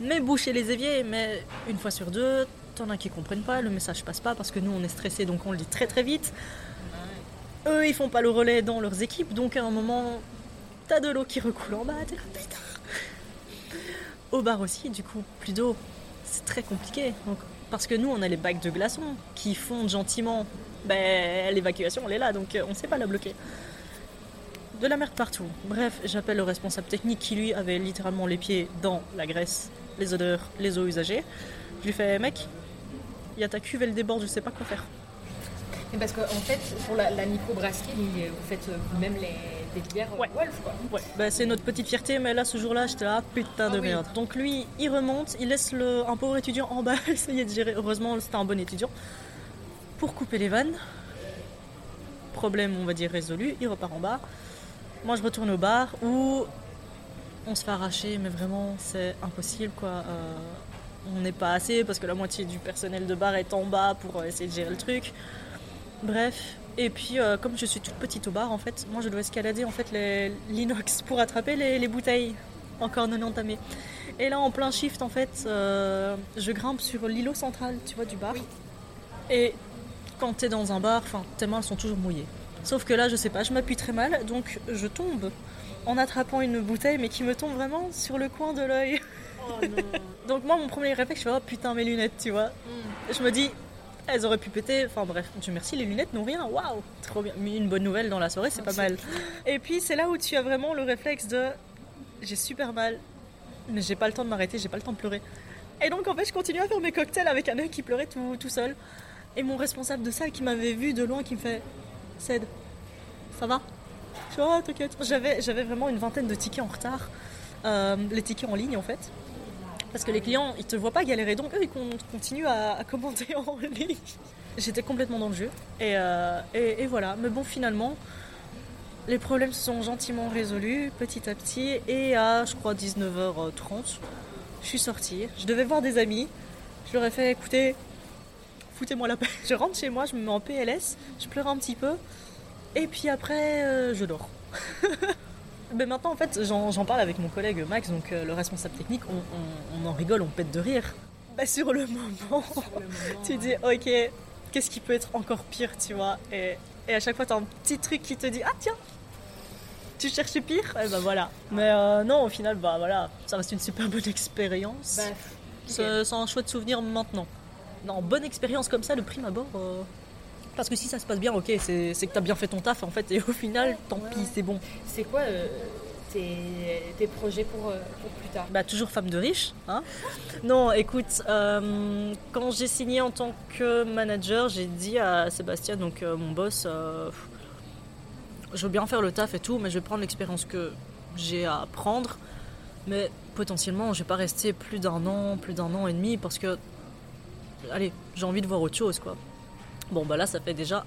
Mais boucher les éviers, mais une fois sur deux, t'en as qui comprennent pas, le message passe pas parce que nous on est stressés donc on le dit très très vite. Eux ils font pas le relais dans leurs équipes donc à un moment t'as de l'eau qui recoule en bas, t'es là. Au bar aussi du coup, plus d'eau, c'est très compliqué. Parce que nous on a les bacs de glaçons qui fondent gentiment ben, l'évacuation elle est là, donc euh, on sait pas la bloquer. De la merde partout. Bref, j'appelle le responsable technique qui lui avait littéralement les pieds dans la graisse, les odeurs, les eaux usagées. Je lui fais, mec, il y a ta cuve, elle déborde, je sais pas quoi faire. Parce qu'en fait, pour la, la microbrasserie, vous faites euh, vous-même les, des bières euh, Ouais. Wolf, quoi. Ouais, bah, c'est notre petite fierté, mais là ce jour-là, j'étais là, putain de Ah oui. merde. Donc lui, il remonte, il laisse le, un pauvre étudiant en bas essayer de gérer. Heureusement, c'était un bon étudiant. Pour couper les vannes. Problème, on va dire, résolu. Il repart en bas. Moi, je retourne au bar où on se fait arracher, mais vraiment, c'est impossible, quoi. Euh, on n'est pas assez parce que la moitié du personnel de bar est en bas pour euh, essayer de gérer le truc. Bref. Et puis, euh, comme je suis toute petite au bar, en fait, moi, je dois escalader en fait l'inox pour attraper les, les bouteilles encore non entamées. Et là, en plein shift, en fait, euh, je grimpe sur l'îlot central, tu vois, du bar. Et quand t'es dans un bar, enfin, tes mains elles sont toujours mouillées. Sauf que là, je sais pas, je m'appuie très mal, donc je tombe en attrapant une bouteille, mais qui me tombe vraiment sur le coin de l'œil. donc moi, mon premier réflexe, je fais oh putain mes lunettes, tu vois. Je me dis, elles auraient pu péter. Enfin bref, Dieu merci, les lunettes n'ont rien. Waouh, trop bien. Mais une bonne nouvelle dans la soirée, c'est pas mal. Et puis c'est là où tu as vraiment le réflexe de, j'ai super mal, mais j'ai pas le temps de m'arrêter, j'ai pas le temps de pleurer. Et donc en fait, je continue à faire mes cocktails avec un œil qui pleurait tout, tout seul. Et mon responsable de salle qui m'avait vu de loin qui me fait Ced, ça va? Je fais Oh, t'inquiète. J'avais, j'avais vraiment une vingtaine de tickets en retard. Euh, les tickets en ligne en fait. Parce que les clients, ils te voient pas galérer, donc eux, ils con- continuent à, à commander en ligne. J'étais complètement dans le jeu. Et, euh, et, et voilà. Mais bon, finalement, les problèmes se sont gentiment résolus petit à petit. Et à, je crois, 19h30, je suis sortie. Je devais voir des amis. Je leur ai fait écouter, foutez-moi la paix. Je rentre chez moi, je me mets en PLS, je pleure un petit peu. Et puis après, euh, je dors. Mais maintenant, en fait, j'en parle avec mon collègue Max, donc euh, le responsable technique, on, on- on en rigole, on pète de rire. Bah, sur le moment, tu dis, ok, qu'est-ce qui peut être encore pire, tu vois? Et, et à chaque fois, t'as un petit truc qui te dit, ah tiens, tu cherchais pire? Et bah voilà. Mais euh, non, au final, bah voilà, ça reste une super bonne expérience. Bah, C'est c'est un chouette souvenir maintenant. Non, bonne expérience comme ça, le prime abord. euh, Parce que si ça se passe bien, ok, c'est que t'as bien fait ton taf en fait, et au final, tant Ouais, pis, c'est bon. c'est quoi euh, tes, tes projets pour, euh, pour plus tard? Bah, toujours femme de riche, hein Non, écoute, euh, quand j'ai signé en tant que manager, j'ai dit à Sébastien, donc euh, mon boss, je veux bien faire le taf et tout, mais je vais prendre l'expérience que j'ai à apprendre. Mais potentiellement, je vais pas rester plus d'un an, plus d'un an et demi, parce que, allez, j'ai envie de voir autre chose, quoi. Bon, bah là, ça fait déjà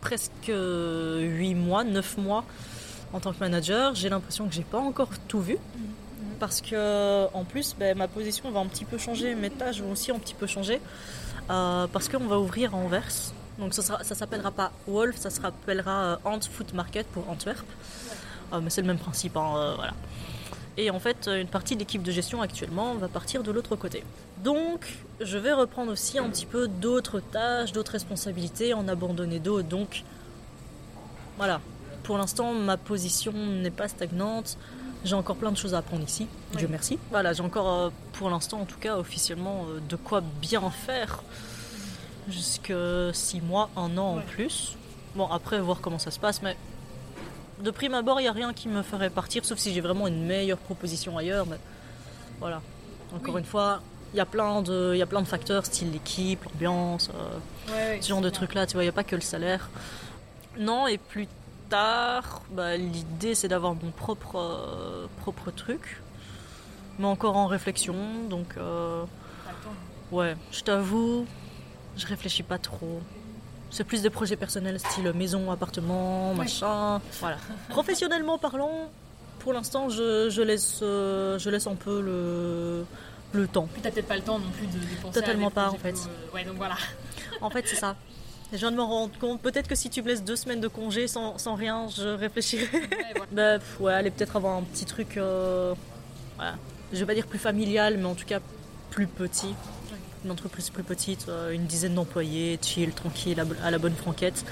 presque 8 mois, 9 mois en tant que manager, j'ai l'impression que j'ai pas encore tout vu. Parce que en plus, ben, ma position va un petit peu changer, mes tâches vont aussi un petit peu changer. Euh, parce qu'on va ouvrir à Anvers. Donc ça, ça s'appellera pas Wolf, ça s'appellera euh, Ant Food Market pour Antwerp. Euh, mais c'est le même principe, hein, euh, voilà. Et en fait, une partie de l'équipe de gestion actuellement va partir de l'autre côté. Donc, je vais reprendre aussi un petit peu d'autres tâches, d'autres responsabilités, en abandonner d'autres. Donc, voilà. Pour l'instant, ma position n'est pas stagnante. J'ai encore plein de choses à apprendre ici, Dieu merci. Voilà, j'ai encore, euh, pour l'instant en tout cas, officiellement, euh, de quoi bien faire. Jusque 6 mois, un an en plus. Bon, après, voir comment ça se passe, mais de prime abord, il n'y a rien qui me ferait partir, sauf si j'ai vraiment une meilleure proposition ailleurs. Mais voilà. Encore Oui. une fois, il y, a plein de- il y a plein de facteurs, style l'équipe, l'ambiance, euh, Ouais, ce genre de trucs-là, tu vois, il n'y a pas que le salaire. Non, et plus tard, bah, l'idée c'est d'avoir mon propre, euh, propre truc, mais encore en réflexion, donc euh, ouais, je t'avoue, je réfléchis pas trop. C'est plus des projets personnels, style maison, appartement, machin. Voilà. Professionnellement parlant, pour l'instant, je, je laisse, euh, je laisse un peu le, le temps. Puis t'as peut-être pas le temps non plus de dépenser. Totalement pas, en fait. euh, Ouais, donc voilà. En fait, c'est ça. Je viens de m'en rendre compte. Peut-être que si tu me laisses deux semaines de congé sans, sans rien, je réfléchirai. Ouais, voilà. bah, pff, ouais, aller peut-être avoir un petit truc. euh, voilà. Je vais pas dire plus familial, mais en tout cas plus petit. Une entreprise plus petite, euh, une dizaine d'employés, chill, tranquille, à, la bonne franquette.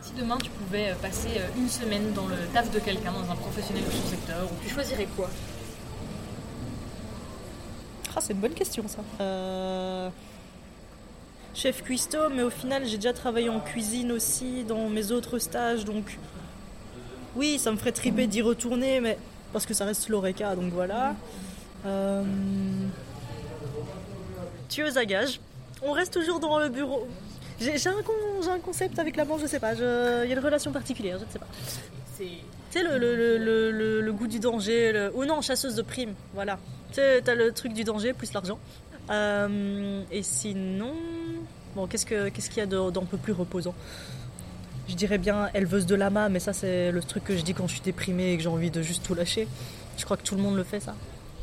Si demain tu pouvais euh, passer euh, une semaine dans le taf de quelqu'un, dans un professionnel de son secteur, tu choisirais quoi? Ah, c'est une bonne question ça. Euh, Chef cuistot, mais au final j'ai déjà travaillé en cuisine aussi dans mes autres stages, donc oui, ça me ferait triper d'y retourner, mais parce que ça reste l'oreca, donc voilà. Euh... Tueuse à gages. On reste toujours dans le bureau. J'ai un, con- un concept avec la manche, je sais pas. Il y a une relation particulière, je ne sais pas. C'est. Le, le, goût du danger, ou non, chasseuse de primes, voilà. Tu t'as le truc du danger plus l'argent. Euh, et sinon, bon, qu'est-ce que- qu'est-ce qu'il y a d'un peu plus reposant? Je dirais bien éleveuse de lama, mais ça, c'est le truc que je dis quand je suis déprimée et que j'ai envie de juste tout lâcher. Je crois que tout le monde le fait, ça.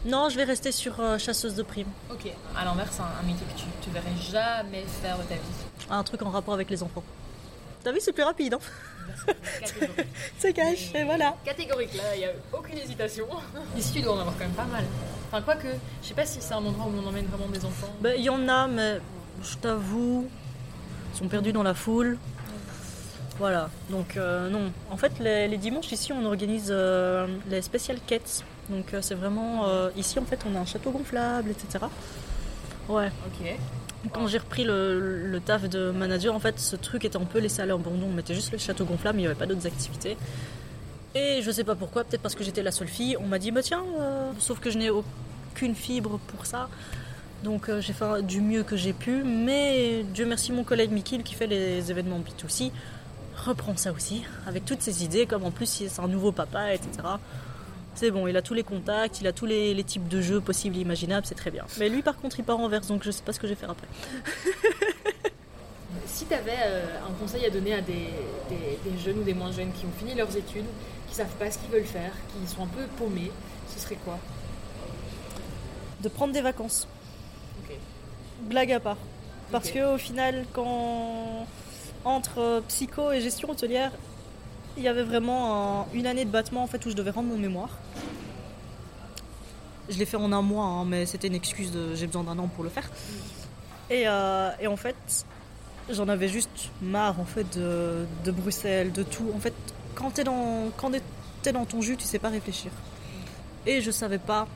Non, je vais rester sur euh, chasseuse de primes. Ok. À l'envers, c'est un, un métier que tu, tu verrais jamais faire de ta vie. Un truc en rapport avec les enfants. T'as vu, c'est plus rapide, hein. C'est cash, et voilà. Catégorique, là, il n'y a aucune hésitation. Ici, tu dois en avoir quand même pas mal. Enfin, quoique, je sais pas si c'est un endroit où on emmène vraiment des enfants. Ben, Il y en a, mais je t'avoue, ils sont perdus dans la foule. Voilà, donc euh, non. En fait, les, les dimanches ici, on organise euh, les special quêtes. Donc euh, c'est vraiment. euh, ici, en fait, on a un château gonflable, etc. Ouais. Ok. Quand j'ai repris le, le taf de manager, en fait, ce truc était un peu laissé à l'abandon. On mettait juste le château gonflable, mais il n'y avait pas d'autres activités. Et je sais pas pourquoi, peut-être parce que j'étais la seule fille, on m'a dit, bah tiens, euh, sauf que je n'ai aucune fibre pour ça. Donc j'ai fait du mieux que j'ai pu, mais Dieu merci mon collègue Mikil qui fait les événements B2C reprend ça aussi, avec toutes ses idées, comme en plus c'est un nouveau papa, etc. C'est bon, il a tous les contacts, il a tous les, les types de jeux possibles et imaginables, c'est très bien. Mais lui par contre il part en verse, donc je sais pas ce que je vais faire après. Si tu avais un conseil à donner à des, des- des jeunes ou des moins jeunes qui ont fini leurs études, qui savent pas ce qu'ils veulent faire, qui sont un peu paumés, ce serait quoi? De prendre des vacances, blague à part. Parce que au final, quand entre euh, psycho et gestion hôtelière, il y avait vraiment un- une année de battement en fait où je devais rendre mon mémoire. Je l'ai fait en un mois, hein, mais c'était une excuse de j'ai besoin d'un an pour le faire. Et, euh, en fait, j'en avais juste marre en fait de, Bruxelles, de tout. En fait, quand t'es dans quand t'es dans ton jus, tu sais pas réfléchir. Et je savais pas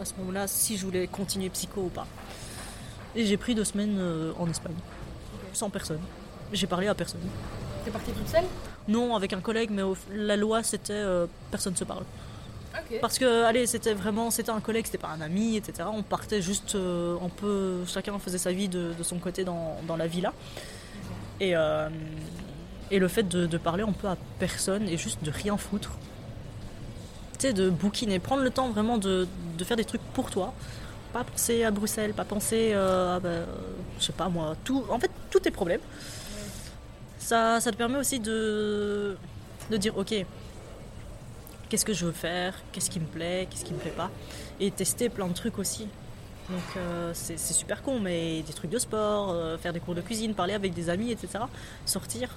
à ce moment-là si je voulais continuer psycho ou pas. Et j'ai pris deux semaines euh, en Espagne, sans personne. J'ai parlé à personne. T'es partie toute seule? Non, avec un collègue, mais au- la loi c'était euh, personne se parle. Parce que, allez, c'était vraiment, c'était un collègue, c'était pas un ami, etc. On partait juste euh, un peu, chacun faisait sa vie de, de son côté dans, dans la villa. Et, euh, et le fait de, de parler un peu à personne et juste de rien foutre. Tu sais, de bouquiner, prendre le temps vraiment de, de faire des trucs pour toi. Pas penser à Bruxelles, pas penser euh, à, bah, euh, je sais pas moi, tout, en fait, tous tes problèmes. Ça, ça te permet aussi de, de dire, ok, qu'est-ce que je veux faire, qu'est-ce qui me plaît, qu'est-ce qui me plaît pas, et tester plein de trucs aussi. Donc euh, c'est super con, mais des trucs de sport, euh, faire des cours de cuisine, parler avec des amis, etc. Sortir,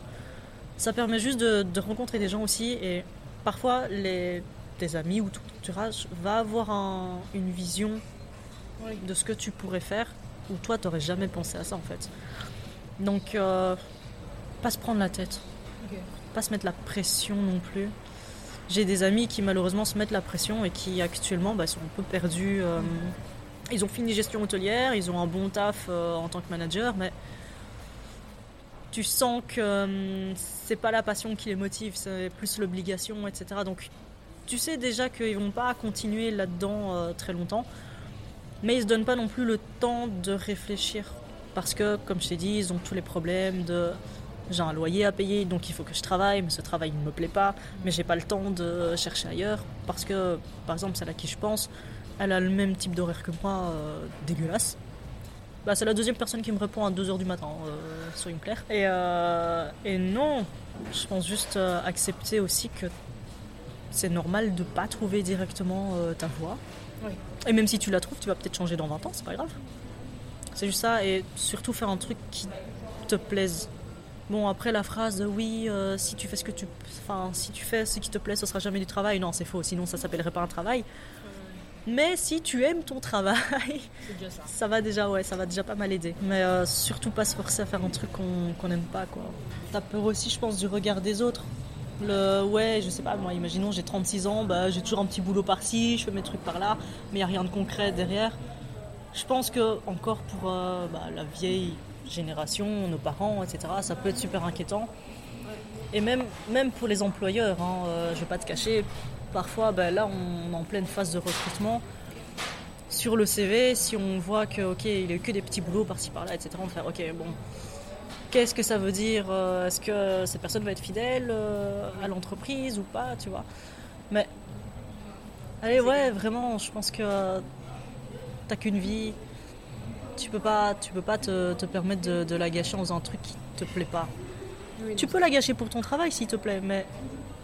ça permet juste de, rencontrer des gens aussi. Et parfois, les, tes amis ou tout entourage va avoir une vision de ce que tu pourrais faire, où toi, tu n'aurais jamais pensé à ça en fait. Donc, euh, pas se prendre la tête, pas se mettre la pression non plus. J'ai des amis qui malheureusement se mettent la pression et qui actuellement bah, sont un peu perdus. Ils ont fini gestion hôtelière, ils ont un bon taf euh, en tant que manager, mais tu sens que euh, c'est pas la passion qui les motive, c'est plus l'obligation, etc. Donc tu sais déjà qu'ils vont pas continuer là-dedans euh, très longtemps, mais ils se donnent pas non plus le temps de réfléchir. Parce que, comme je t'ai dit, ils ont tous les problèmes de j'ai un loyer à payer, donc il faut que je travaille, mais ce travail ne me plaît pas, mais j'ai pas le temps de chercher ailleurs. Parce que, par exemple, celle à qui je pense, elle a le même type d'horaire que moi, euh, dégueulasse. Bah, c'est la deuxième personne qui me répond à 2h du matin, euh, soyons clairs. Et, euh, et non, je pense juste euh, accepter aussi que c'est normal de pas trouver directement ta voie. Et même si tu la trouves, tu vas peut-être changer dans 20 ans, c'est pas grave. C'est juste ça, et surtout faire un truc qui te plaise. Bon, après la phrase de oui, si tu fais ce que tu, enfin, si tu fais ce qui te plaît, ce sera jamais du travail. Non, c'est faux. Sinon, ça s'appellerait pas un travail. Mais si tu aimes ton travail, ça. va déjà, ouais, ça va déjà pas mal aider. Mais euh, surtout pas se forcer à faire un truc qu'on n'aime pas, quoi. T'as peur aussi, je pense, du regard des autres. Le, ouais, je sais pas, moi, imaginons, j'ai 36 ans, bah, j'ai toujours un petit boulot par-ci, je fais mes trucs par-là, mais il n'y a rien de concret derrière. Je pense que, encore pour euh, bah, la vieille génération, nos parents, etc., ça peut être super inquiétant. Et même, même pour les employeurs, hein, euh, je vais pas te cacher, parfois, ben là, on est en pleine phase de recrutement. Sur le CV, si on voit que, ok, il a eu que des petits boulots par-ci par-là, etc., on fait, ok, bon, qu'est-ce que ça veut dire euh, Est-ce que cette personne va être fidèle euh, à l'entreprise ou pas, tu vois Mais, allez, ouais, vraiment, je pense que t'as qu'une vie. Tu peux pas, tu peux pas te, permettre de, la gâcher en faisant un truc qui te plaît pas. tu peux la gâcher pour ton travail s'il te plaît, mais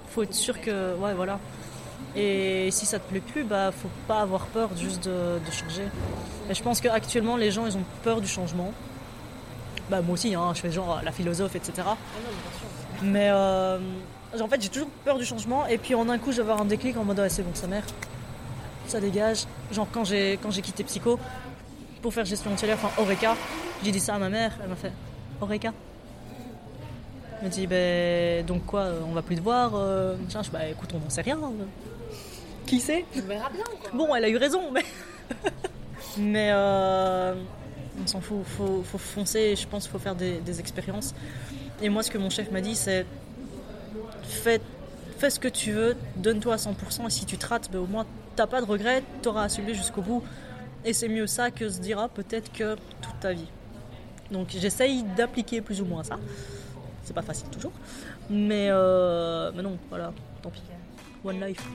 faut être sûr que, ouais, voilà. Et si ça te plaît plus, bah faut pas avoir peur juste de, changer. Et je pense qu'actuellement les gens ils ont peur du changement. Bah moi aussi, hein, je fais genre la philosophe, etc. Ah Mais euh, en fait j'ai toujours peur du changement et puis en un coup je vais avoir un déclic en mode c'est bon sa mère, ça dégage. Genre quand j'ai quand j'ai quitté Psycho pour faire gestion hôtelière, enfin Oreca, j'ai dit ça à ma mère, elle m'a fait Oreca. Elle m'a dit ben donc quoi, on va plus te voir. Euh, je bah écoute on n'en sait rien. Qui sait? On verra bien. Bon, elle a eu raison, mais. mais euh, on s'en fout. Faut, faut foncer. Je pense qu'il faut faire des, expériences. Et moi, ce que mon chef m'a dit, c'est fais, fais ce que tu veux, donne-toi à 100%. Et si tu te rates, ben, au moins, t'as pas de regrets, t'auras assumé jusqu'au bout. Et c'est mieux ça que se dira peut-être que toute ta vie. Donc j'essaye d'appliquer plus ou moins ça. C'est pas facile toujours. Mais, euh, mais non, voilà, tant pis. One life.